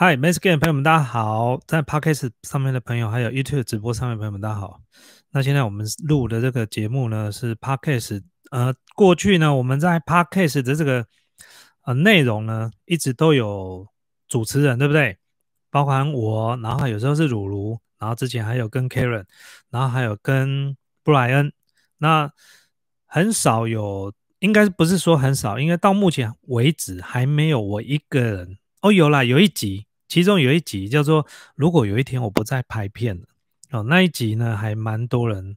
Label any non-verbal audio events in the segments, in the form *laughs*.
嗨 m a s Game 朋友们，大家好！在 Podcast 上面的朋友，还有 YouTube 直播上面的朋友们，大家好。那现在我们录的这个节目呢，是 Podcast。呃，过去呢，我们在 Podcast 的这个呃内容呢，一直都有主持人，对不对？包含我，然后有时候是鲁鲁，然后之前还有跟 Karen，然后还有跟布莱恩。那很少有，应该不是说很少，应该到目前为止还没有我一个人。哦，有啦，有一集。其中有一集叫做“如果有一天我不再拍片了”，哦，那一集呢还蛮多人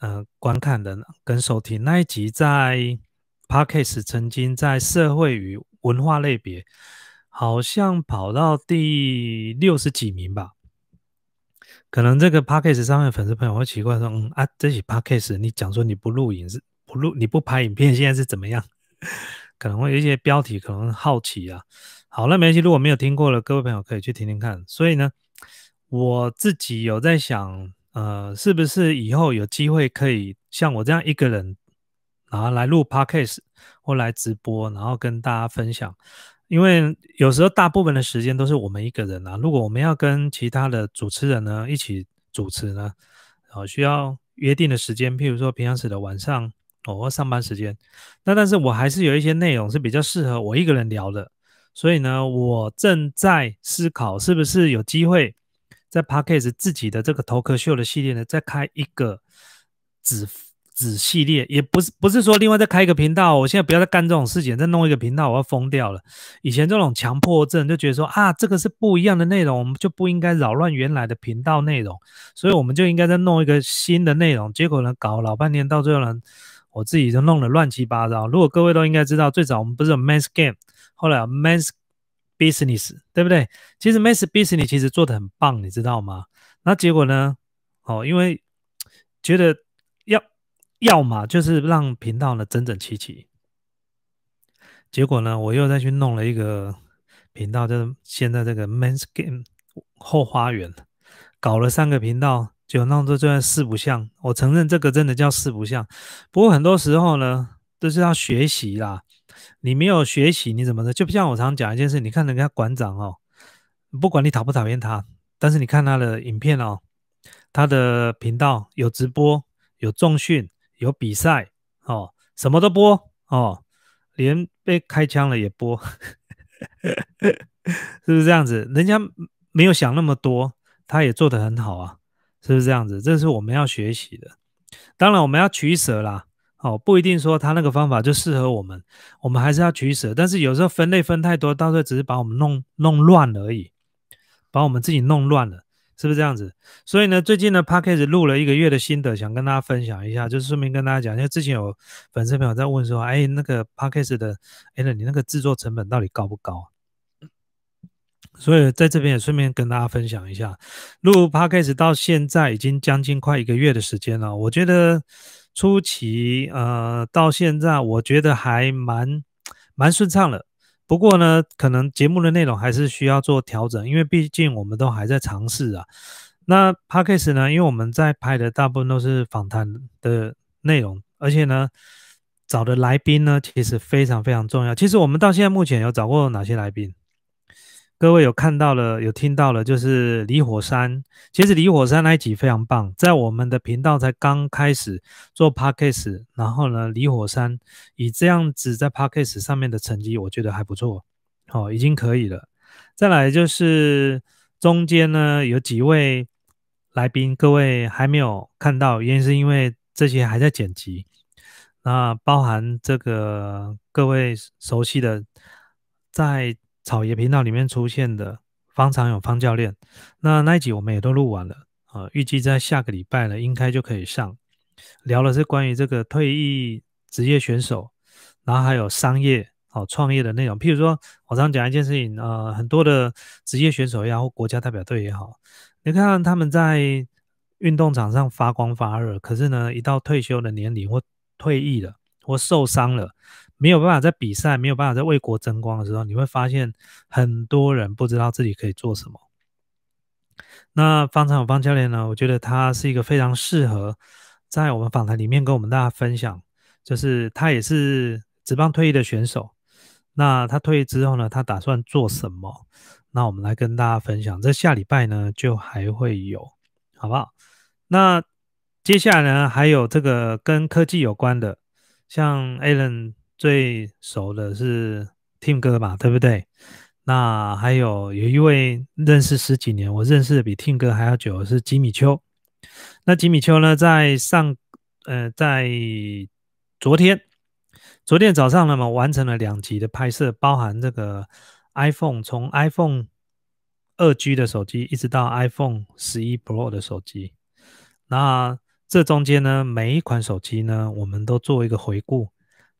呃观看的跟收听。那一集在 Parkes 曾经在社会与文化类别好像跑到第六十几名吧。可能这个 Parkes 上面粉丝朋友会奇怪说：“嗯啊，这起 Parkes 你讲说你不录影是不录你不拍影片，现在是怎么样？” *laughs* 可能会有一些标题可能好奇啊。好，那没关系。如果没有听过的各位朋友可以去听听看。所以呢，我自己有在想，呃，是不是以后有机会可以像我这样一个人，然后来录 podcast 或来直播，然后跟大家分享。因为有时候大部分的时间都是我们一个人啊。如果我们要跟其他的主持人呢一起主持呢，哦，需要约定的时间，譬如说平常时的晚上，哦，上班时间。那但是我还是有一些内容是比较适合我一个人聊的。所以呢，我正在思考是不是有机会在 Parkes 自己的这个头壳秀的系列呢，再开一个子子系列，也不是不是说另外再开一个频道。我现在不要再干这种事情，再弄一个频道，我要疯掉了。以前这种强迫症就觉得说啊，这个是不一样的内容，我们就不应该扰乱原来的频道内容，所以我们就应该再弄一个新的内容。结果呢，搞老半天，到最后呢，我自己就弄得乱七八糟。如果各位都应该知道，最早我们不是有 Men's Game。后来 Men's Business 对不对？其实 Men's Business 其实做的很棒，你知道吗？那结果呢？哦，因为觉得要要么就是让频道呢整整齐齐。结果呢，我又再去弄了一个频道，就是现在这个 Men's Game 后花园，搞了三个频道，就弄得这四不像。我承认这个真的叫四不像。不过很多时候呢，都是要学习啦。你没有学习，你怎么的？就不像我常讲一件事，你看人家馆长哦，不管你讨不讨厌他，但是你看他的影片哦，他的频道有直播、有重训、有比赛哦，什么都播哦，连被开枪了也播，*laughs* 是不是这样子？人家没有想那么多，他也做得很好啊，是不是这样子？这是我们要学习的。当然，我们要取舍啦。哦，不一定说他那个方法就适合我们，我们还是要取舍。但是有时候分类分太多，到时候只是把我们弄弄乱而已，把我们自己弄乱了，是不是这样子？所以呢，最近呢 p a c k a g e 录了一个月的心得，想跟大家分享一下，就是顺便跟大家讲，因为之前有粉丝朋友在问说，哎，那个 p a c k a g e 的，哎，你那个制作成本到底高不高？所以在这边也顺便跟大家分享一下，录 p a c k a g e 到现在已经将近快一个月的时间了，我觉得。初期，呃，到现在我觉得还蛮蛮顺畅的。不过呢，可能节目的内容还是需要做调整，因为毕竟我们都还在尝试啊。那 p a c k a g e 呢，因为我们在拍的大部分都是访谈的内容，而且呢，找的来宾呢，其实非常非常重要。其实我们到现在目前有找过哪些来宾？各位有看到了，有听到了，就是李火山。其实李火山那一集非常棒，在我们的频道才刚开始做 podcast，然后呢，李火山以这样子在 podcast 上面的成绩，我觉得还不错，好，已经可以了。再来就是中间呢有几位来宾，各位还没有看到，原因是因为这些还在剪辑。那包含这个各位熟悉的在。草爷频道里面出现的方长勇方教练，那那一集我们也都录完了啊，预计在下个礼拜呢，应该就可以上。聊的是关于这个退役职业选手，然后还有商业哦创业的内容。譬如说，我常讲一件事情，呃，很多的职业选手也好，国家代表队也好，你看他们在运动场上发光发热，可是呢，一到退休的年龄或退役了或受伤了。没有办法在比赛，没有办法在为国争光的时候，你会发现很多人不知道自己可以做什么。那方长友方教练呢？我觉得他是一个非常适合在我们访谈里面跟我们大家分享，就是他也是职棒退役的选手，那他退役之后呢，他打算做什么？那我们来跟大家分享。这下礼拜呢，就还会有，好不好？那接下来呢，还有这个跟科技有关的，像 Alan 最熟的是 Tim 哥嘛，对不对？那还有有一位认识十几年，我认识的比 Tim 哥还要久，是吉米丘。那吉米丘呢，在上呃，在昨天，昨天早上呢嘛，完成了两集的拍摄，包含这个 iPhone 从 iPhone 二 G 的手机一直到 iPhone 十一 Pro 的手机。那这中间呢，每一款手机呢，我们都做一个回顾。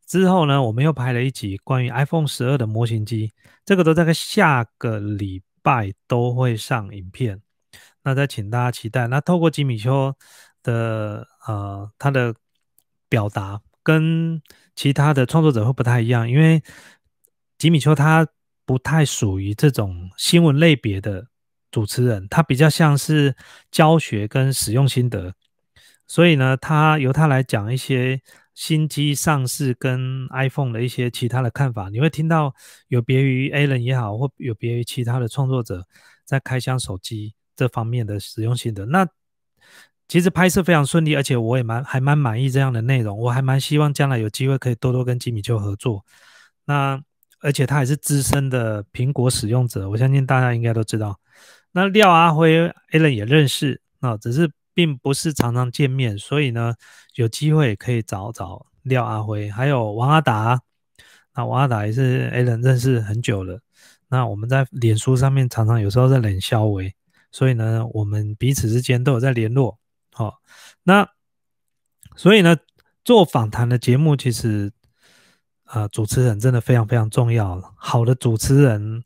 之后呢，我们又拍了一集关于 iPhone 十二的模型机，这个都在下个礼拜都会上影片。那再请大家期待。那透过吉米丘的呃他的表达，跟其他的创作者会不太一样，因为吉米丘他不太属于这种新闻类别的主持人，他比较像是教学跟使用心得，所以呢，他由他来讲一些。新机上市跟 iPhone 的一些其他的看法，你会听到有别于 a l a n 也好，或有别于其他的创作者在开箱手机这方面的使用心得。那其实拍摄非常顺利，而且我也蛮还蛮满意这样的内容。我还蛮希望将来有机会可以多多跟吉米丘合作。那而且他也是资深的苹果使用者，我相信大家应该都知道。那廖阿辉 a l a n 也认识，那只是。并不是常常见面，所以呢，有机会可以找找廖阿辉，还有王阿达。那王阿达也是 A 人认识很久了。那我们在脸书上面常常有时候在冷消维，所以呢，我们彼此之间都有在联络。好，那所以呢，做访谈的节目其实，呃，主持人真的非常非常重要。好的主持人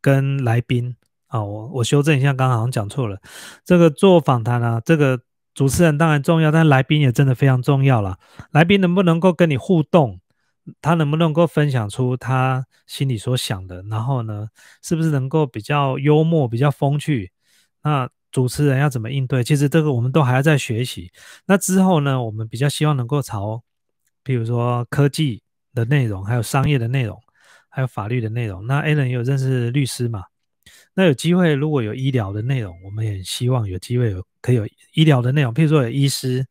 跟来宾。啊，我我修正一下，刚刚好像讲错了。这个做访谈啊，这个主持人当然重要，但来宾也真的非常重要了。来宾能不能够跟你互动？他能不能够分享出他心里所想的？然后呢，是不是能够比较幽默、比较风趣？那主持人要怎么应对？其实这个我们都还要在学习。那之后呢，我们比较希望能够朝，比如说科技的内容，还有商业的内容，还有法律的内容。那 a l a n 也有认识律师嘛？那有机会，如果有医疗的内容，我们也希望有机会有可以有医疗的内容，譬如说有医师，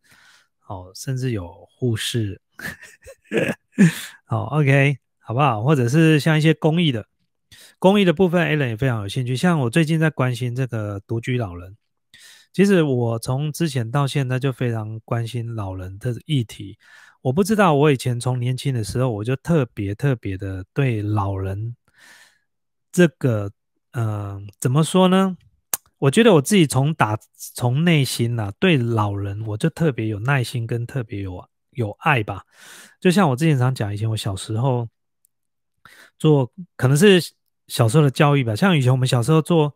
哦，甚至有护士，*laughs* 好，OK，好不好？或者是像一些公益的，公益的部分 a l a n 也非常有兴趣。像我最近在关心这个独居老人，其实我从之前到现在就非常关心老人的议题。我不知道我以前从年轻的时候，我就特别特别的对老人这个。嗯，怎么说呢？我觉得我自己从打从内心呐，对老人我就特别有耐心跟特别有有爱吧。就像我之前常讲，以前我小时候做，可能是小时候的教育吧。像以前我们小时候坐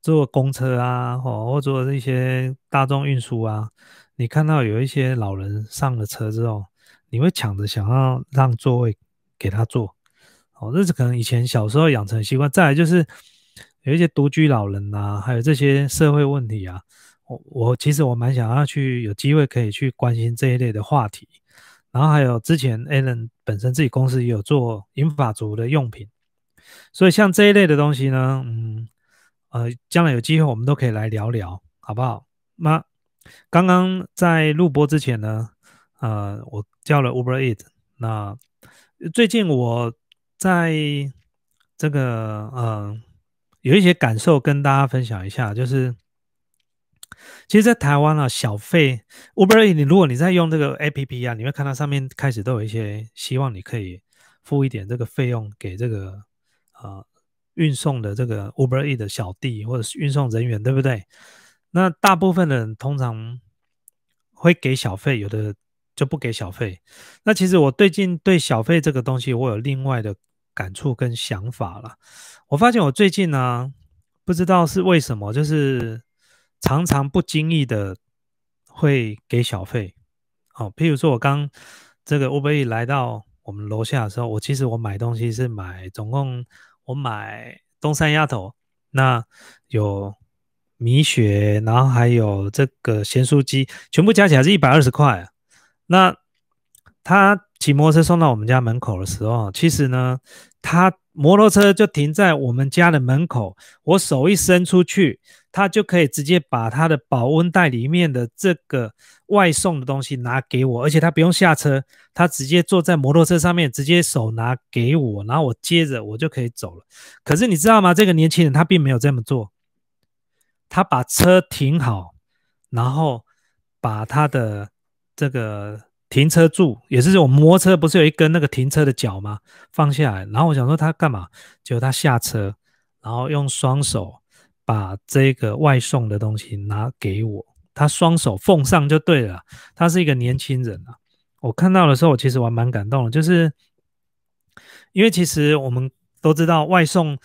坐公车啊，或或坐一些大众运输啊，你看到有一些老人上了车之后，你会抢着想要让座位给他坐。哦，这是可能以前小时候养成习惯。再来就是。有一些独居老人呐，还有这些社会问题啊，我我其实我蛮想要去有机会可以去关心这一类的话题。然后还有之前 Alan 本身自己公司也有做银发族的用品，所以像这一类的东西呢，嗯呃，将来有机会我们都可以来聊聊，好不好？那刚刚在录播之前呢，呃，我叫了 Uber Eat，那最近我在这个嗯。有一些感受跟大家分享一下，就是，其实，在台湾啊，小费，Uber，你如果你在用这个 APP 啊，你会看到上面开始都有一些希望你可以付一点这个费用给这个啊运送的这个 Uber E 的小弟或者是运送人员，对不对？那大部分的人通常会给小费，有的就不给小费。那其实我最近对小费这个东西，我有另外的感触跟想法了。我发现我最近呢，不知道是为什么，就是常常不经意的会给小费。哦，譬如说我刚这个 Uber 来到我们楼下的时候，我其实我买东西是买总共我买东山鸭头，那有米雪，然后还有这个咸酥鸡，全部加起来是一百二十块。那他骑摩托车送到我们家门口的时候，其实呢，他摩托车就停在我们家的门口，我手一伸出去，他就可以直接把他的保温袋里面的这个外送的东西拿给我，而且他不用下车，他直接坐在摩托车上面，直接手拿给我，然后我接着我就可以走了。可是你知道吗？这个年轻人他并没有这么做，他把车停好，然后把他的这个。停车柱也是我摩托车不是有一根那个停车的脚吗？放下来，然后我想说他干嘛？结果他下车，然后用双手把这个外送的东西拿给我，他双手奉上就对了。他是一个年轻人啊，我看到的时候，我其实我还蛮感动的，就是因为其实我们都知道外送，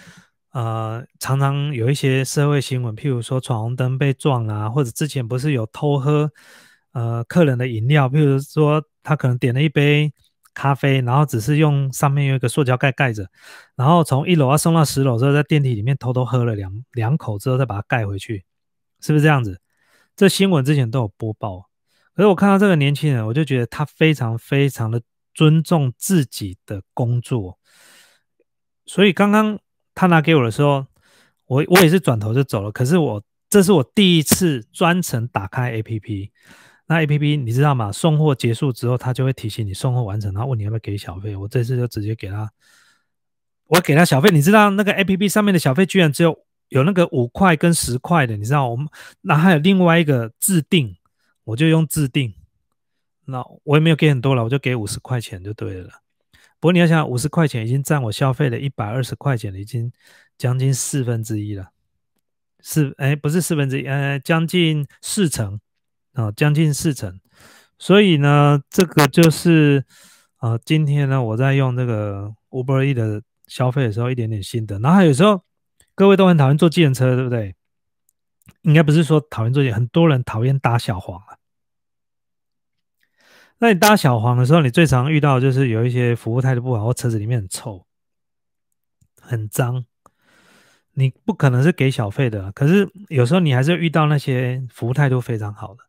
呃，常常有一些社会新闻，譬如说闯红灯被撞啊，或者之前不是有偷喝。呃，客人的饮料，譬如说他可能点了一杯咖啡，然后只是用上面有一个塑胶盖盖着，然后从一楼要送到十楼之后，在电梯里面偷偷喝了两两口之后，再把它盖回去，是不是这样子？这新闻之前都有播报，可是我看到这个年轻人，我就觉得他非常非常的尊重自己的工作，所以刚刚他拿给我的时候，我我也是转头就走了。可是我这是我第一次专程打开 APP。那 A P P 你知道吗？送货结束之后，他就会提醒你送货完成，然后问你要不要给小费。我这次就直接给他，我给他小费。你知道那个 A P P 上面的小费居然只有有那个五块跟十块的，你知道我们那还有另外一个自定，我就用自定。那我也没有给很多了，我就给五十块钱就对了。不过你要想，五十块钱已经占我消费的一百二十块钱了，已经将近四分之一了。四哎，不是四分之一，呃，将近四成。啊，将近四成，所以呢，这个就是啊，今天呢，我在用这个 Uber E 的消费的时候，一点点心得。然后有时候各位都很讨厌坐计程车，对不对？应该不是说讨厌坐计，很多人讨厌搭小黄啊。那你搭小黄的时候，你最常遇到就是有一些服务态度不好，或车子里面很臭、很脏。你不可能是给小费的，可是有时候你还是遇到那些服务态度非常好的。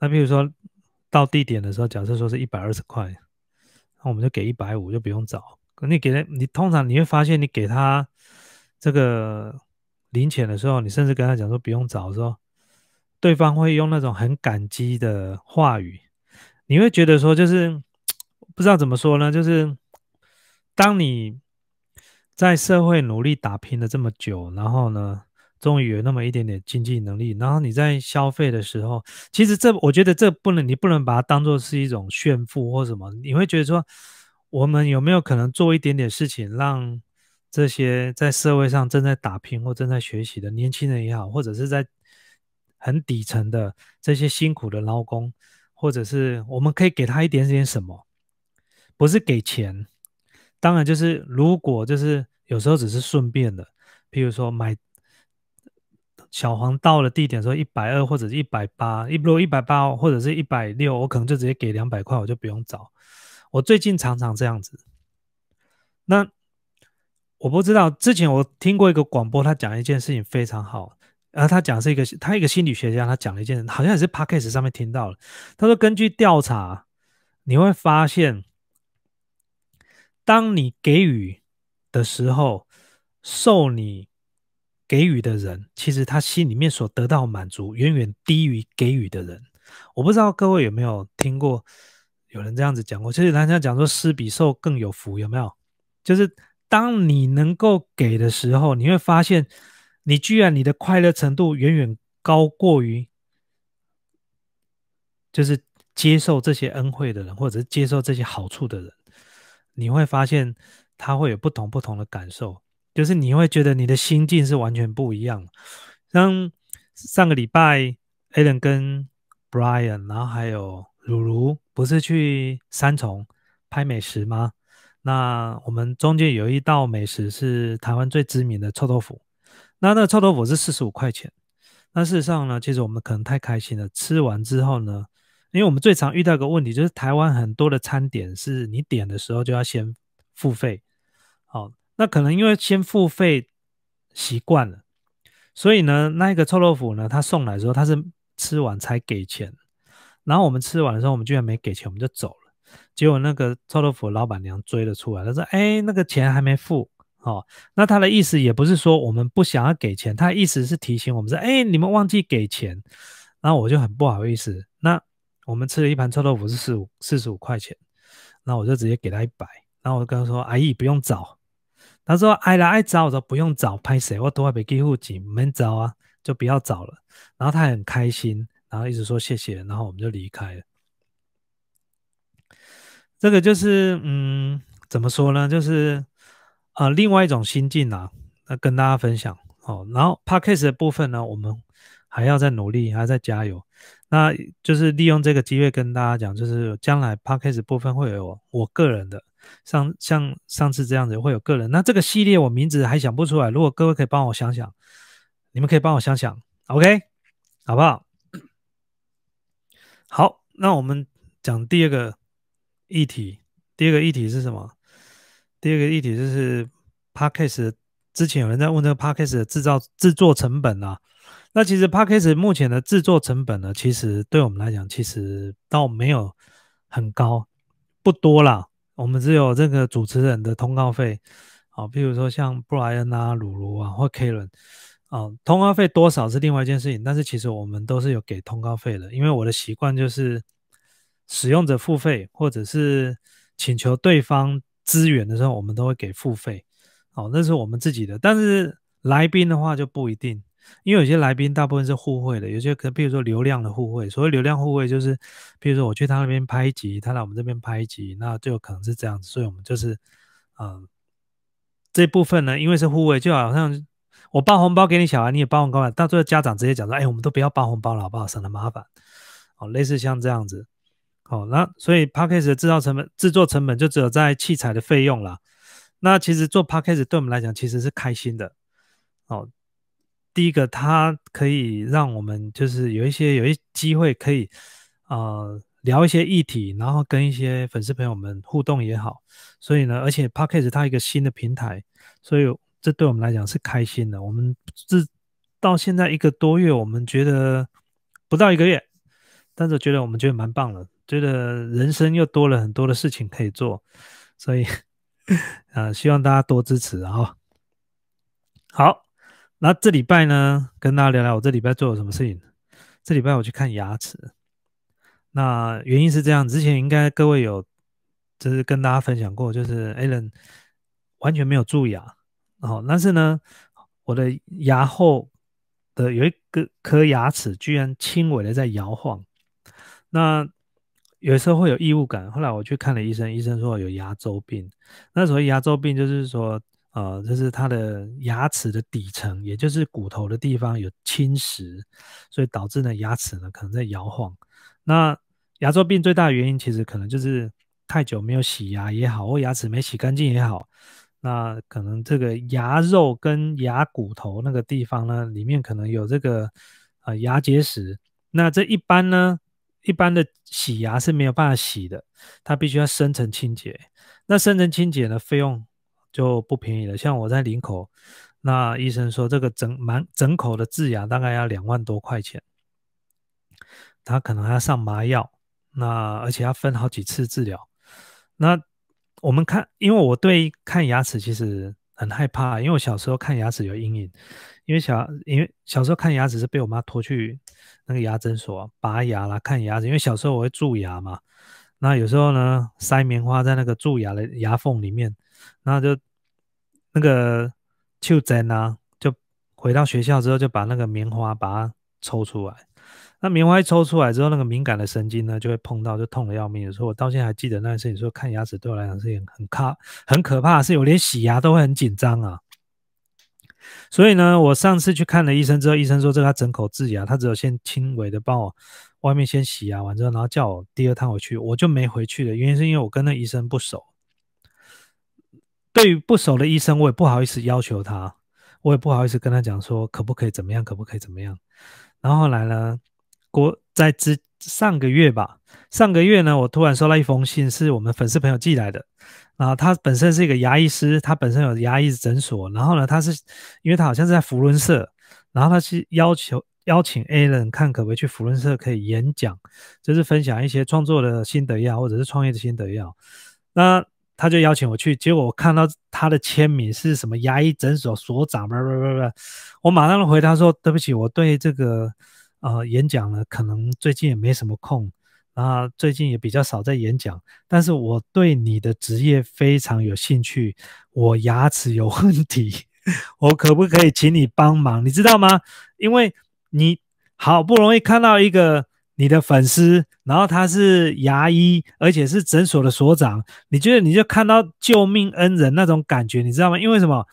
那比如说到地点的时候，假设说是一百二十块，那我们就给一百五，就不用找。可你给他，你通常你会发现，你给他这个零钱的时候，你甚至跟他讲说不用找，说对方会用那种很感激的话语，你会觉得说就是不知道怎么说呢？就是当你在社会努力打拼了这么久，然后呢？终于有那么一点点经济能力，然后你在消费的时候，其实这我觉得这不能，你不能把它当做是一种炫富或什么。你会觉得说，我们有没有可能做一点点事情，让这些在社会上正在打拼或正在学习的年轻人也好，或者是在很底层的这些辛苦的劳工，或者是我们可以给他一点点什么，不是给钱，当然就是如果就是有时候只是顺便的，譬如说买。小黄到了地点说一百二或者是一百八，一如果一百八或者是一百六，我可能就直接给两百块，我就不用找。我最近常常这样子。那我不知道，之前我听过一个广播，他讲一件事情非常好。然后他讲是一个，他一个心理学家，他讲了一件，好像也是 podcast 上面听到了。他说，根据调查，你会发现，当你给予的时候，受你。给予的人，其实他心里面所得到满足，远远低于给予的人。我不知道各位有没有听过有人这样子讲过，其实人家讲说“施比受更有福”，有没有？就是当你能够给的时候，你会发现，你居然你的快乐程度远远高过于，就是接受这些恩惠的人，或者是接受这些好处的人，你会发现他会有不同不同的感受。就是你会觉得你的心境是完全不一样。像上个礼拜，Alan 跟 Brian，然后还有如如，不是去三重拍美食吗？那我们中间有一道美食是台湾最知名的臭豆腐。那那个臭豆腐是四十五块钱。那事实上呢，其实我们可能太开心了。吃完之后呢，因为我们最常遇到一个问题，就是台湾很多的餐点是你点的时候就要先付费。好。那可能因为先付费习惯了，所以呢，那一个臭豆腐呢，他送来的时候他是吃完才给钱，然后我们吃完的时候，我们居然没给钱，我们就走了。结果那个臭豆腐老板娘追了出来，她说：“哎，那个钱还没付。”哦，那他的意思也不是说我们不想要给钱，他的意思是提醒我们说：“哎，你们忘记给钱。”然后我就很不好意思。那我们吃了一盘臭豆腐是四五四十五块钱，那我就直接给他一百。然后我就跟他说：“阿姨不用找。”他说：“爱来爱找，我说不用找，拍谁我都会被给付钱，没找啊，就不要找了。”然后他很开心，然后一直说谢谢，然后我们就离开了。这个就是嗯，怎么说呢？就是啊，另外一种心境啊，那跟大家分享哦。然后 p a c k a g e 的部分呢，我们还要再努力，还要再加油。那就是利用这个机会跟大家讲，就是将来 p a c k a g e 部分会有我个人的。像像上次这样子会有个人，那这个系列我名字还想不出来。如果各位可以帮我想想，你们可以帮我想想，OK，好不好？好，那我们讲第二个议题。第二个议题是什么？第二个议题就是 Podcast。之前有人在问这个 Podcast 的制造制作成本啊。那其实 Podcast 目前的制作成本呢，其实对我们来讲，其实倒没有很高，不多啦。我们只有这个主持人的通告费，啊，比如说像布莱恩啊、鲁鲁啊或 K 伦，啊，通告费多少是另外一件事情，但是其实我们都是有给通告费的，因为我的习惯就是使用者付费或者是请求对方资源的时候，我们都会给付费，哦，那是我们自己的，但是来宾的话就不一定。因为有些来宾大部分是互惠的，有些可能比如说流量的互惠。所谓流量互惠，就是比如说我去他那边拍一集，他来我们这边拍一集，那就有可能是这样子。所以我们就是，嗯，这部分呢，因为是互惠，就好像我包红包给你小孩，你也包红包，到最后家长直接讲说，哎，我们都不要包红包了，好不好？省得麻烦。哦，类似像这样子。好，那所以 p a c k a g e 的制造成本、制作成本就只有在器材的费用了。那其实做 p a c k a g e 对我们来讲其实是开心的。哦。第一个，它可以让我们就是有一些有一机会可以，呃，聊一些议题，然后跟一些粉丝朋友们互动也好。所以呢，而且 p a c k a g e 它一个新的平台，所以这对我们来讲是开心的。我们这到现在一个多月，我们觉得不到一个月，但是觉得我们觉得蛮棒了，觉得人生又多了很多的事情可以做。所以，*laughs* 啊，希望大家多支持啊！好。那这礼拜呢，跟大家聊聊我这礼拜做了什么事情。这礼拜我去看牙齿，那原因是这样，之前应该各位有就是跟大家分享过，就是 Alan 完全没有蛀牙，哦，但是呢，我的牙后的有一个颗牙齿居然轻微的在摇晃，那有时候会有异物感。后来我去看了医生，医生说有牙周病。那所谓牙周病就是说。呃，就是它的牙齿的底层，也就是骨头的地方有侵蚀，所以导致呢牙齿呢可能在摇晃。那牙周病最大的原因其实可能就是太久没有洗牙也好，或牙齿没洗干净也好，那可能这个牙肉跟牙骨头那个地方呢，里面可能有这个呃牙结石。那这一般呢，一般的洗牙是没有办法洗的，它必须要深层清洁。那深层清洁呢，费用。就不便宜了，像我在林口，那医生说这个整满整口的治牙大概要两万多块钱，他可能还要上麻药，那而且要分好几次治疗。那我们看，因为我对看牙齿其实很害怕，因为我小时候看牙齿有阴影，因为小因为小时候看牙齿是被我妈拖去那个牙诊所拔牙啦，看牙齿，因为小时候我会蛀牙嘛，那有时候呢塞棉花在那个蛀牙的牙缝里面。然后就那个就针啊，就回到学校之后就把那个棉花把它抽出来。那棉花一抽出来之后，那个敏感的神经呢就会碰到，就痛的要命。所以我到现在还记得那件事情，说看牙齿对我来讲是件很卡很可怕的事，我连洗牙都会很紧张啊。所以呢，我上次去看了医生之后，医生说这个整口治牙，他只有先轻微的帮我外面先洗牙完之后，然后叫我第二趟回去，我就没回去了。原因是因为我跟那医生不熟。对于不熟的医生，我也不好意思要求他，我也不好意思跟他讲说可不可以怎么样，可不可以怎么样。然后后来呢，国在之上个月吧，上个月呢，我突然收到一封信，是我们粉丝朋友寄来的。然后他本身是一个牙医师，他本身有牙医诊所。然后呢，他是因为他好像是在福伦社，然后他是要求邀请 A 人看可不可以去福伦社可以演讲，就是分享一些创作的心得也好，或者是创业的心得也好。那他就邀请我去，结果我看到他的签名是什么牙医诊所所长，不不不不，我马上回答说对不起，我对这个呃演讲呢，可能最近也没什么空。啊，最近也比较少在演讲，但是我对你的职业非常有兴趣。我牙齿有问题，*laughs* 我可不可以请你帮忙？你知道吗？因为你好不容易看到一个你的粉丝，然后他是牙医，而且是诊所的所长，你觉得你就看到救命恩人那种感觉，你知道吗？因为什么？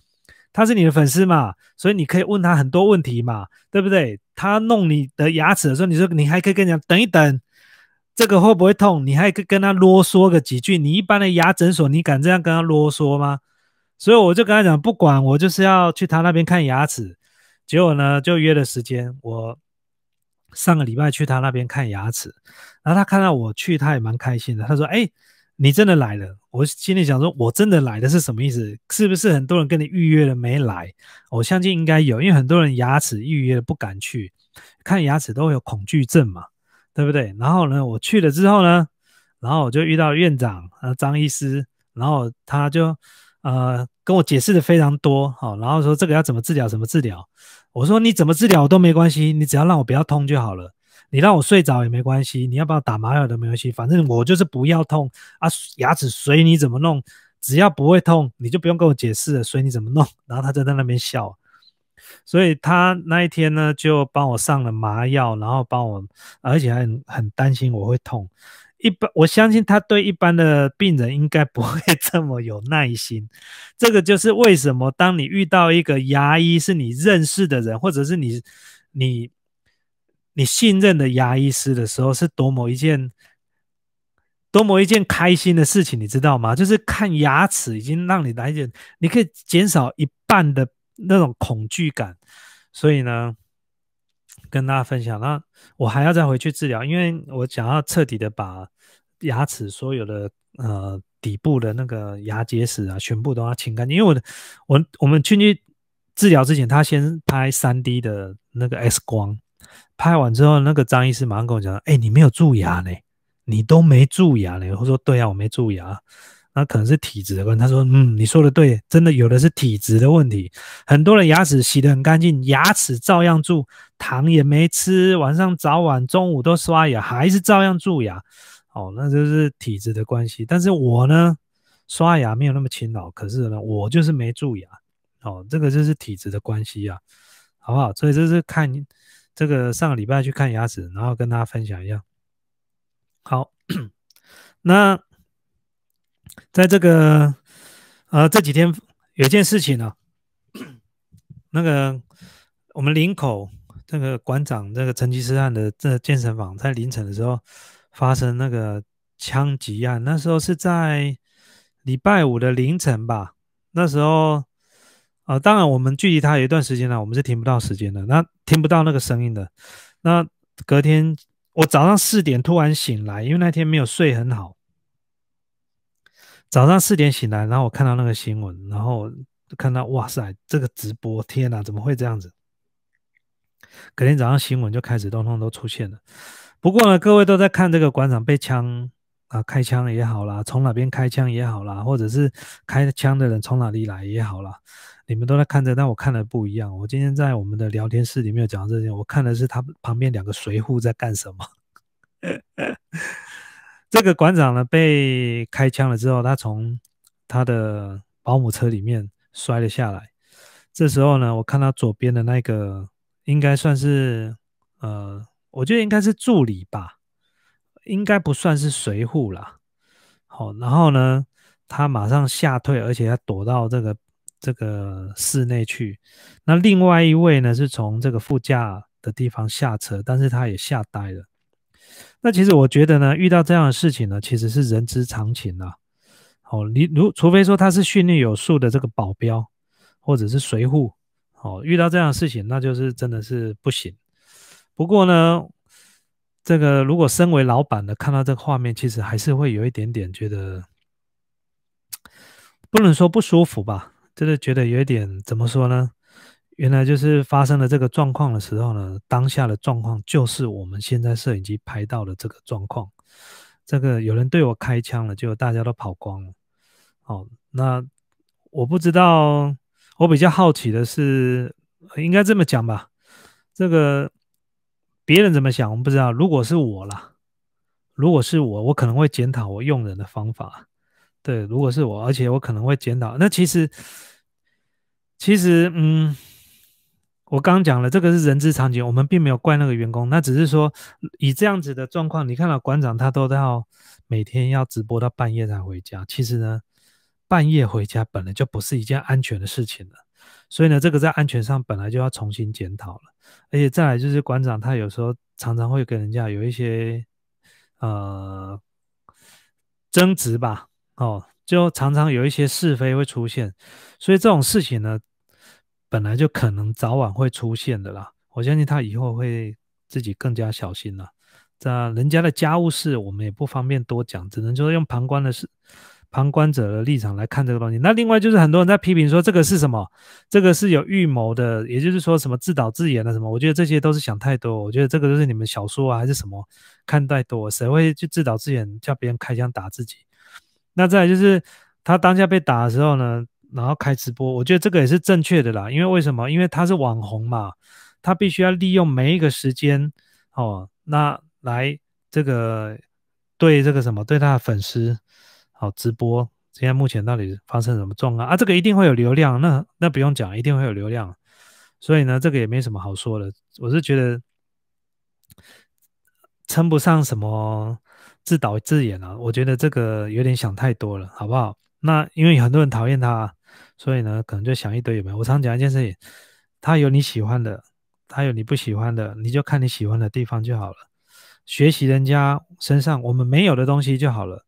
他是你的粉丝嘛，所以你可以问他很多问题嘛，对不对？他弄你的牙齿的时候，你说你还可以跟讲等一等。这个会不会痛？你还跟跟他啰嗦个几句？你一般的牙诊所，你敢这样跟他啰嗦吗？所以我就跟他讲，不管我就是要去他那边看牙齿。结果呢，就约了时间。我上个礼拜去他那边看牙齿，然后他看到我去，他也蛮开心的。他说：“哎，你真的来了。”我心里想说：“我真的来的是什么意思？是不是很多人跟你预约了没来？”我相信应该有，因为很多人牙齿预约了不敢去看牙齿，都会有恐惧症嘛。对不对？然后呢，我去了之后呢，然后我就遇到院长呃张医师，然后他就呃跟我解释的非常多，好，然后说这个要怎么治疗，怎么治疗。我说你怎么治疗都没关系，你只要让我不要痛就好了。你让我睡着也没关系，你要不要打麻药都没关系，反正我就是不要痛啊。牙齿随你怎么弄，只要不会痛，你就不用跟我解释了，随你怎么弄。然后他就在那边笑。所以他那一天呢，就帮我上了麻药，然后帮我，而且还很很担心我会痛。一般我相信他对一般的病人应该不会 *laughs* 这么有耐心。这个就是为什么当你遇到一个牙医是你认识的人，或者是你你你信任的牙医师的时候，是多么一件多么一件开心的事情，你知道吗？就是看牙齿已经让你来点，你可以减少一半的。那种恐惧感，所以呢，跟大家分享。那我还要再回去治疗，因为我想要彻底的把牙齿所有的呃底部的那个牙结石啊，全部都要清干净。因为我我我们进去治疗之前，他先拍三 D 的那个 X 光，拍完之后，那个张医师马上跟我讲：“哎，你没有蛀牙呢，你都没蛀牙呢。”我说：“对啊，我没蛀牙。”那可能是体质的问。他说：“嗯，你说的对，真的有的是体质的问题。很多人牙齿洗得很干净，牙齿照样蛀，糖也没吃，晚上早晚中午都刷牙，还是照样蛀牙。哦，那就是体质的关系。但是我呢，刷牙没有那么勤劳，可是呢，我就是没蛀牙。哦，这个就是体质的关系啊，好不好？所以这是看这个上个礼拜去看牙齿，然后跟大家分享一下。好，*coughs* 那。”在这个呃这几天有一件事情呢，*clears throat* 那个我们林口这个馆长这个成吉思汗的这健身房在凌晨的时候发生那个枪击案，那时候是在礼拜五的凌晨吧。那时候啊，当然我们距离他有一段时间了，我们是听不到时间的，那听不到那个声音的。那隔天我早上四点突然醒来，因为那天没有睡很好。早上四点醒来，然后我看到那个新闻，然后看到哇塞，这个直播，天哪，怎么会这样子？隔天早上新闻就开始通通都出现了。不过呢，各位都在看这个馆长被枪啊开枪也好啦，从哪边开枪也好啦，或者是开枪的人从哪里来也好啦，你们都在看着，但我看的不一样。我今天在我们的聊天室里面有讲这些，我看的是他旁边两个随护在干什么。这个馆长呢被开枪了之后，他从他的保姆车里面摔了下来。这时候呢，我看到左边的那个应该算是呃，我觉得应该是助理吧，应该不算是随护啦。好，然后呢，他马上吓退，而且他躲到这个这个室内去。那另外一位呢，是从这个副驾的地方下车，但是他也吓呆了。那其实我觉得呢，遇到这样的事情呢，其实是人之常情啊。哦，你如除非说他是训练有素的这个保镖，或者是随护，哦，遇到这样的事情，那就是真的是不行。不过呢，这个如果身为老板的看到这个画面，其实还是会有一点点觉得，不能说不舒服吧，就是觉得有一点怎么说呢？原来就是发生了这个状况的时候呢，当下的状况就是我们现在摄影机拍到的这个状况。这个有人对我开枪了，就大家都跑光了。哦，那我不知道，我比较好奇的是，应该这么讲吧？这个别人怎么想，我们不知道。如果是我啦，如果是我，我可能会检讨我用人的方法。对，如果是我，而且我可能会检讨。那其实，其实，嗯。我刚刚讲了，这个是人之常情，我们并没有怪那个员工，那只是说以这样子的状况，你看到馆长他都要每天要直播到半夜才回家，其实呢，半夜回家本来就不是一件安全的事情了，所以呢，这个在安全上本来就要重新检讨了，而且再来就是馆长他有时候常常会跟人家有一些呃争执吧，哦，就常常有一些是非会出现，所以这种事情呢。本来就可能早晚会出现的啦，我相信他以后会自己更加小心了。这人家的家务事，我们也不方便多讲，只能说用旁观的事、旁观者的立场来看这个东西。那另外就是很多人在批评说这个是什么？这个是有预谋的，也就是说什么自导自演的什么？我觉得这些都是想太多。我觉得这个都是你们小说啊还是什么看太多，谁会去自导自演叫别人开枪打自己？那再就是他当下被打的时候呢？然后开直播，我觉得这个也是正确的啦。因为为什么？因为他是网红嘛，他必须要利用每一个时间哦，那来这个对这个什么，对他的粉丝好直播。现在目前到底发生什么状况啊？这个一定会有流量，那那不用讲，一定会有流量。所以呢，这个也没什么好说的。我是觉得称不上什么自导自演啊，我觉得这个有点想太多了，好不好？那因为很多人讨厌他。所以呢，可能就想一堆有没有？我常讲一件事情，他有你喜欢的，他有你不喜欢的，你就看你喜欢的地方就好了。学习人家身上我们没有的东西就好了。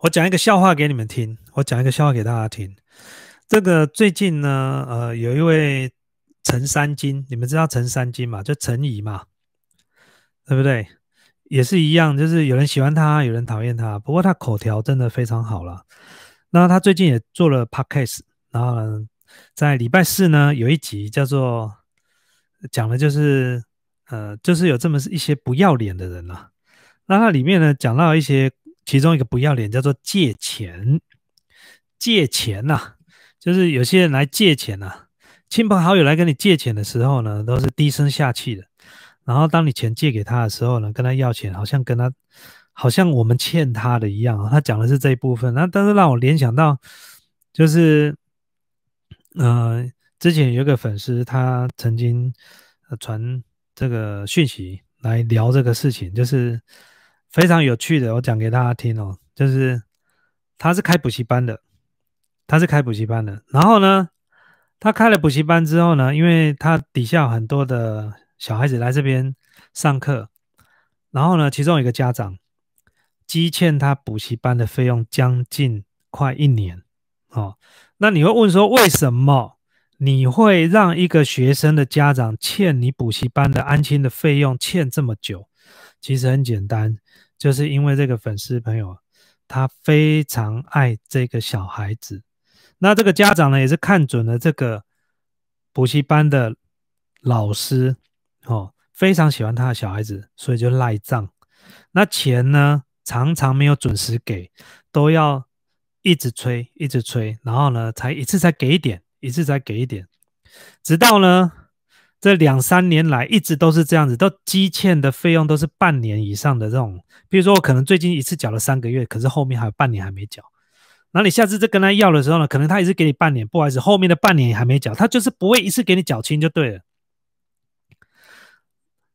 我讲一个笑话给你们听，我讲一个笑话给大家听。这个最近呢，呃，有一位陈三金，你们知道陈三金嘛？就陈怡嘛，对不对？也是一样，就是有人喜欢他，有人讨厌他。不过他口条真的非常好了。那他最近也做了 podcast，然后呢，在礼拜四呢有一集叫做讲的就是呃，就是有这么一些不要脸的人呐。那它里面呢讲到一些，其中一个不要脸叫做借钱，借钱呐，就是有些人来借钱呐，亲朋好友来跟你借钱的时候呢，都是低声下气的，然后当你钱借给他的时候呢，跟他要钱，好像跟他。好像我们欠他的一样啊，他讲的是这一部分，那但是让我联想到，就是，呃，之前有一个粉丝，他曾经传这个讯息来聊这个事情，就是非常有趣的，我讲给大家听哦，就是他是开补习班的，他是开补习班的，然后呢，他开了补习班之后呢，因为他底下很多的小孩子来这边上课，然后呢，其中一个家长。积欠他补习班的费用将近快一年，哦，那你会问说，为什么你会让一个学生的家长欠你补习班的安亲的费用欠这么久？其实很简单，就是因为这个粉丝朋友他非常爱这个小孩子，那这个家长呢也是看准了这个补习班的老师，哦，非常喜欢他的小孩子，所以就赖账，那钱呢？常常没有准时给，都要一直催，一直催，然后呢，才一次才给一点，一次才给一点，直到呢这两三年来一直都是这样子，都积欠的费用都是半年以上的这种。比如说我可能最近一次缴了三个月，可是后面还有半年还没缴，那你下次再跟他要的时候呢，可能他也是给你半年，不好意思，后面的半年还没缴，他就是不会一次给你缴清就对了。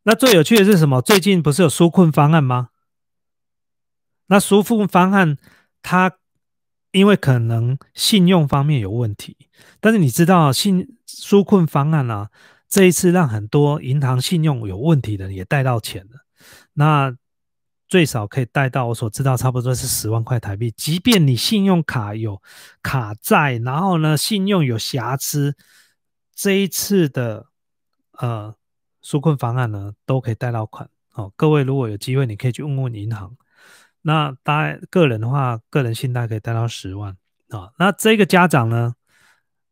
那最有趣的是什么？最近不是有纾困方案吗？那纾困方案，他因为可能信用方面有问题，但是你知道信纾困方案啊，这一次让很多银行信用有问题的也贷到钱了。那最少可以贷到我所知道差不多是十万块台币。即便你信用卡有卡债，然后呢信用有瑕疵，这一次的呃纾困方案呢都可以贷到款。哦，各位如果有机会，你可以去问问银行。那大个人的话，个人信贷可以贷到十万啊。那这个家长呢，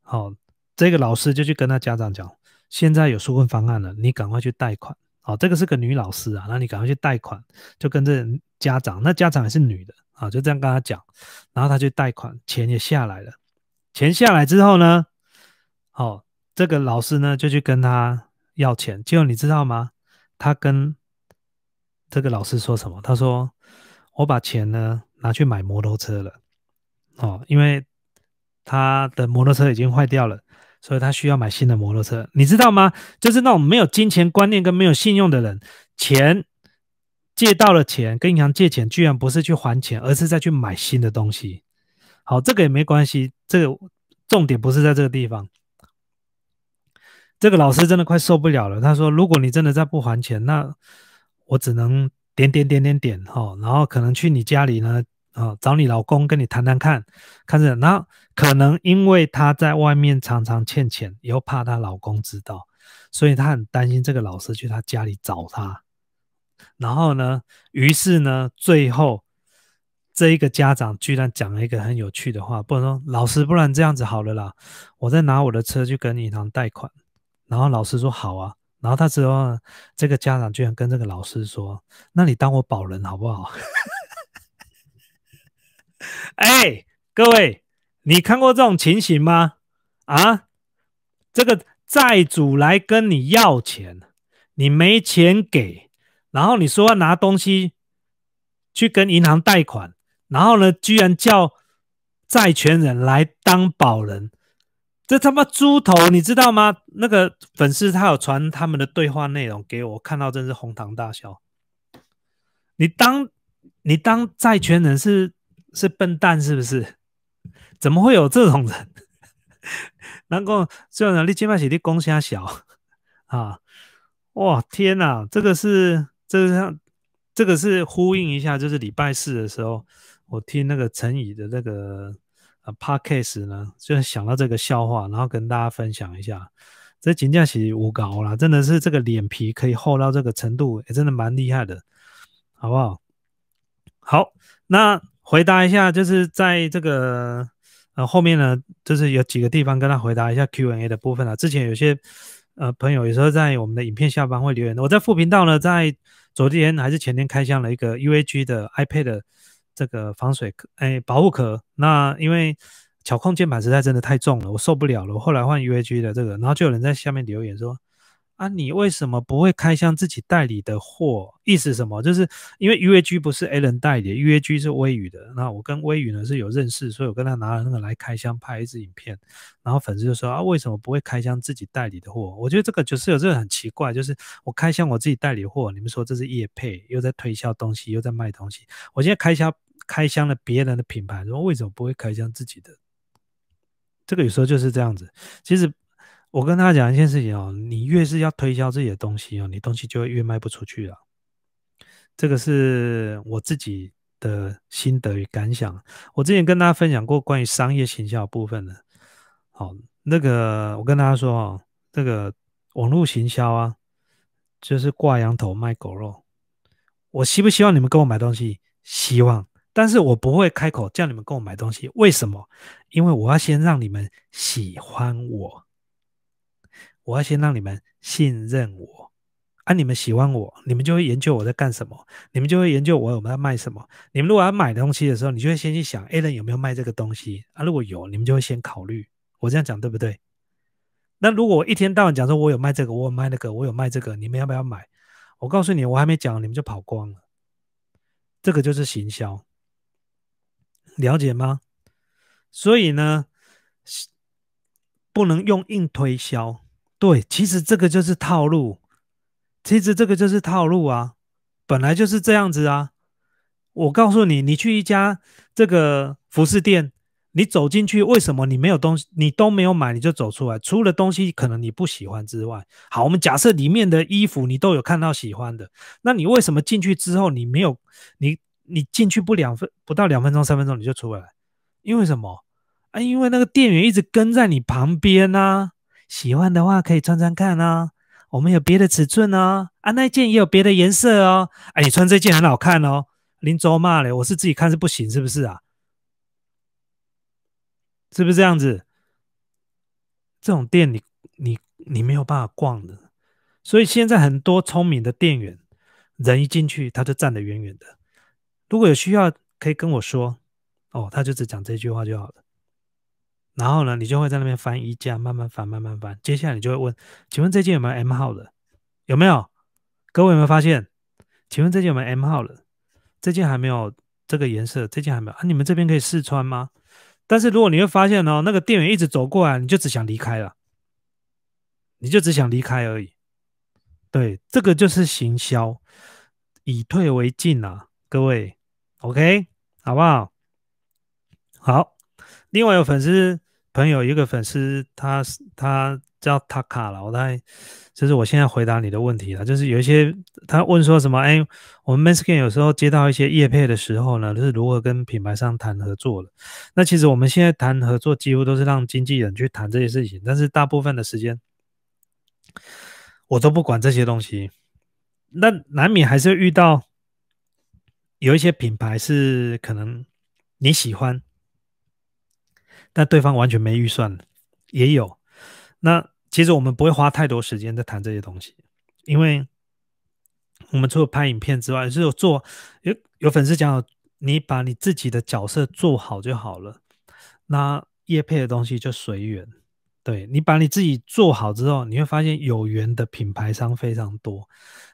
好，这个老师就去跟他家长讲，现在有纾困方案了，你赶快去贷款。好，这个是个女老师啊，那你赶快去贷款，就跟这家长，那家长也是女的啊，就这样跟他讲，然后他去贷款，钱也下来了。钱下来之后呢，好，这个老师呢就去跟他要钱，结果你知道吗？他跟这个老师说什么？他说：“我把钱呢拿去买摩托车了。”哦，因为他的摩托车已经坏掉了，所以他需要买新的摩托车。你知道吗？就是那种没有金钱观念跟没有信用的人，钱借到了钱，跟银行借钱，居然不是去还钱，而是再去买新的东西。好，这个也没关系，这个重点不是在这个地方。这个老师真的快受不了了。他说：“如果你真的再不还钱，那我只能点点点点点哈，然后可能去你家里呢，啊，找你老公跟你谈谈看，看着。然后可能因为他在外面常常欠钱，又怕她老公知道，所以她很担心这个老师去她家里找她。然后呢，于是呢，最后这一个家长居然讲了一个很有趣的话，不能说老师，不然这样子好了啦，我再拿我的车去跟银行贷款。”然后老师说好啊，然后他之后这个家长居然跟这个老师说：“那你当我保人好不好？” *laughs* 哎，各位，你看过这种情形吗？啊，这个债主来跟你要钱，你没钱给，然后你说要拿东西去跟银行贷款，然后呢，居然叫债权人来当保人。这他妈猪头，你知道吗？那个粉丝他有传他们的对话内容给我，看到真是哄堂大笑。你当你当债权人是是笨蛋是不是？怎么会有这种人？*laughs* 然后这种人你今麦写的公虾小啊！哇天哪，这个是这个像这个是呼应一下，就是礼拜四的时候我听那个陈宇的那个。Podcast 呢，就想到这个笑话，然后跟大家分享一下。这金价其实无高啦，真的是这个脸皮可以厚到这个程度，也真的蛮厉害的，好不好？好，那回答一下，就是在这个呃后面呢，就是有几个地方跟他回答一下 Q&A 的部分啊。之前有些呃朋友有时候在我们的影片下方会留言，我在副频道呢，在昨天还是前天开箱了一个 UAG 的 iPad。这个防水壳，哎，保护壳。那因为巧控键盘实在真的太重了，我受不了了。我后来换 UAG 的这个，然后就有人在下面留言说：“啊，你为什么不会开箱自己代理的货？意思什么？就是因为 UAG 不是 A 人代理，UAG 是微宇的。那我跟微宇呢是有认识，所以我跟他拿了那个来开箱拍一支影片。然后粉丝就说：啊，为什么不会开箱自己代理的货？我觉得这个就是有这个很奇怪，就是我开箱我自己代理货，你们说这是业配，又在推销东西，又在卖东西。我现在开箱。开箱了别人的品牌，然后为什么不会开箱自己的？这个有时候就是这样子。其实我跟大家讲一件事情哦，你越是要推销自己的东西哦，你东西就会越卖不出去了。这个是我自己的心得与感想。我之前跟大家分享过关于商业行销部分的。好，那个我跟大家说哦，这个网络行销啊，就是挂羊头卖狗肉。我希不希望你们跟我买东西？希望。但是我不会开口叫你们跟我买东西，为什么？因为我要先让你们喜欢我，我要先让你们信任我。啊，你们喜欢我，你们就会研究我在干什么，你们就会研究我有没有卖什么。你们如果要买东西的时候，你就会先去想 A 人有没有卖这个东西啊？如果有，你们就会先考虑。我这样讲对不对？那如果我一天到晚讲说我有卖这个，我有卖那个，我有卖这个，你们要不要买？我告诉你，我还没讲，你们就跑光了。这个就是行销。了解吗？所以呢，不能用硬推销。对，其实这个就是套路。其实这个就是套路啊，本来就是这样子啊。我告诉你，你去一家这个服饰店，你走进去，为什么你没有东西，你都没有买，你就走出来？除了东西可能你不喜欢之外，好，我们假设里面的衣服你都有看到喜欢的，那你为什么进去之后你没有你？你进去不两分不到两分钟三分钟你就出来，因为什么啊？因为那个店员一直跟在你旁边呐。喜欢的话可以穿穿看啊，我们有别的尺寸哦，啊，那件也有别的颜色哦。哎，你穿这件很好看哦。林卓骂嘞，我是自己看是不行，是不是啊？是不是这样子？这种店你你你没有办法逛的。所以现在很多聪明的店员，人一进去他就站得远远的。如果有需要，可以跟我说。哦，他就只讲这句话就好了。然后呢，你就会在那边翻衣架，慢慢翻，慢慢翻。接下来你就会问：请问这件有没有 M 号的？有没有？各位有没有发现？请问这件有没有 M 号的？这件还没有这个颜色，这件还没有啊？你们这边可以试穿吗？但是如果你会发现哦，那个店员一直走过来，你就只想离开了，你就只想离开而已。对，这个就是行销，以退为进啊，各位，OK，好不好？好，另外有粉丝朋友，一个粉丝，他他叫塔卡了，我在，就是我现在回答你的问题了，就是有一些他问说什么，哎，我们 Manskin 有时候接到一些业配的时候呢，就是如何跟品牌商谈合作了。那其实我们现在谈合作，几乎都是让经纪人去谈这些事情，但是大部分的时间。我都不管这些东西，那难免还是遇到有一些品牌是可能你喜欢，但对方完全没预算也有。那其实我们不会花太多时间在谈这些东西，因为我们除了拍影片之外，是有做有有粉丝讲，你把你自己的角色做好就好了，那叶配的东西就随缘。对你把你自己做好之后，你会发现有缘的品牌商非常多，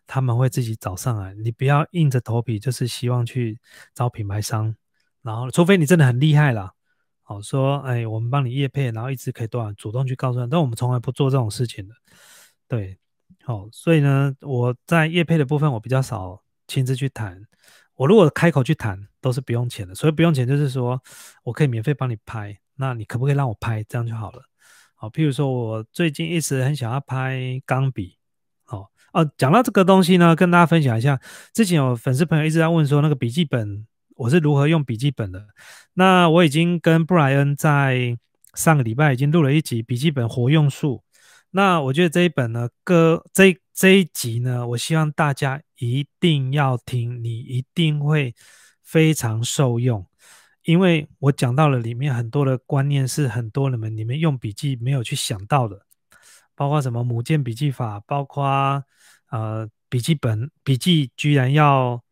他们会自己找上来。你不要硬着头皮，就是希望去找品牌商，然后除非你真的很厉害了，好说，哎，我们帮你业配，然后一直可以多少主动去告诉他，但我们从来不做这种事情的。对，好，所以呢，我在业配的部分我比较少亲自去谈，我如果开口去谈都是不用钱的，所以不用钱就是说我可以免费帮你拍，那你可不可以让我拍，这样就好了。好，譬如说，我最近一直很想要拍钢笔，哦。讲到这个东西呢，跟大家分享一下。之前有粉丝朋友一直在问说，那个笔记本我是如何用笔记本的？那我已经跟布莱恩在上个礼拜已经录了一集笔记本活用术。那我觉得这一本呢，歌这这一集呢，我希望大家一定要听，你一定会非常受用。因为我讲到了里面很多的观念是很多人们你们用笔记没有去想到的，包括什么母舰笔记法，包括呃笔记本笔记居然要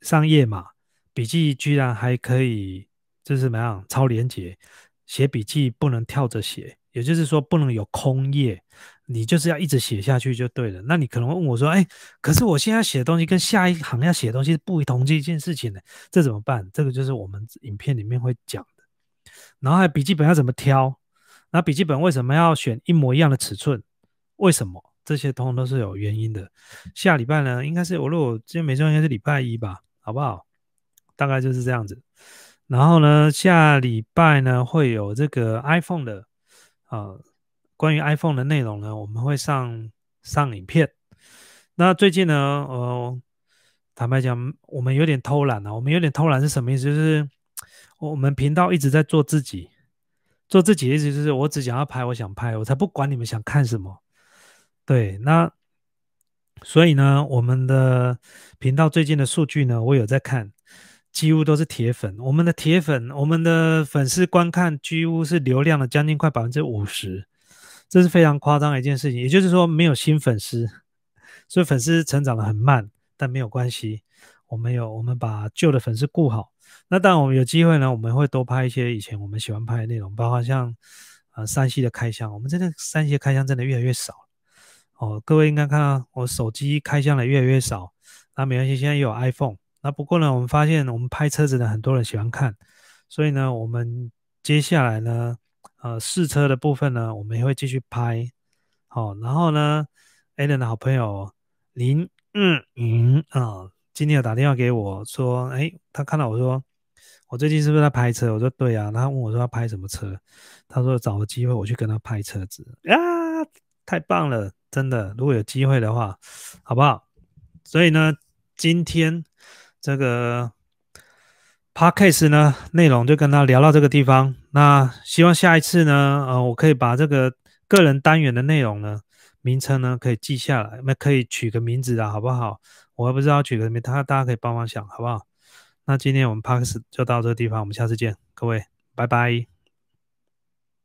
上页码，笔记居然还可以就是怎么样超连接，写笔记不能跳着写，也就是说不能有空页。你就是要一直写下去就对了。那你可能问我说：“哎，可是我现在写的东西跟下一行要写的东西是不同这一件事情呢，这怎么办？”这个就是我们影片里面会讲的。然后还笔记本要怎么挑？那笔记本为什么要选一模一样的尺寸？为什么？这些通通都是有原因的。下礼拜呢，应该是我如果今天没错，应该是礼拜一吧，好不好？大概就是这样子。然后呢，下礼拜呢会有这个 iPhone 的啊。关于 iPhone 的内容呢，我们会上上影片。那最近呢，呃，坦白讲，我们有点偷懒了。我们有点偷懒是什么意思？就是我们频道一直在做自己，做自己的意思就是我只想要拍我想拍，我才不管你们想看什么。对，那所以呢，我们的频道最近的数据呢，我有在看，几乎都是铁粉。我们的铁粉，我们的粉丝观看几乎是流量的将近快百分之五十。这是非常夸张的一件事情，也就是说没有新粉丝，所以粉丝成长的很慢，但没有关系，我们有我们把旧的粉丝顾好。那当然我们有机会呢，我们会多拍一些以前我们喜欢拍的内容，包括像呃山西的开箱，我们真的山西的开箱真的越来越少哦。各位应该看到我手机开箱的越来越少，那没关系，现在又有 iPhone。那不过呢，我们发现我们拍车子的很多人喜欢看，所以呢，我们接下来呢。呃，试车的部分呢，我们也会继续拍。好，然后呢，Allen 的好朋友林嗯嗯啊，今天有打电话给我说，哎，他看到我说，我最近是不是在拍车？我说对啊。他问我说要拍什么车？他说找个机会我去跟他拍车子。呀，太棒了，真的。如果有机会的话，好不好？所以呢，今天这个。Podcast 呢，内容就跟他聊到这个地方。那希望下一次呢，呃，我可以把这个个人单元的内容呢，名称呢，可以记下来，那可以取个名字的好不好？我还不知道举个名，他大家可以帮忙想，好不好？那今天我们 Parks 就到这个地方，我们下次见，各位，拜拜。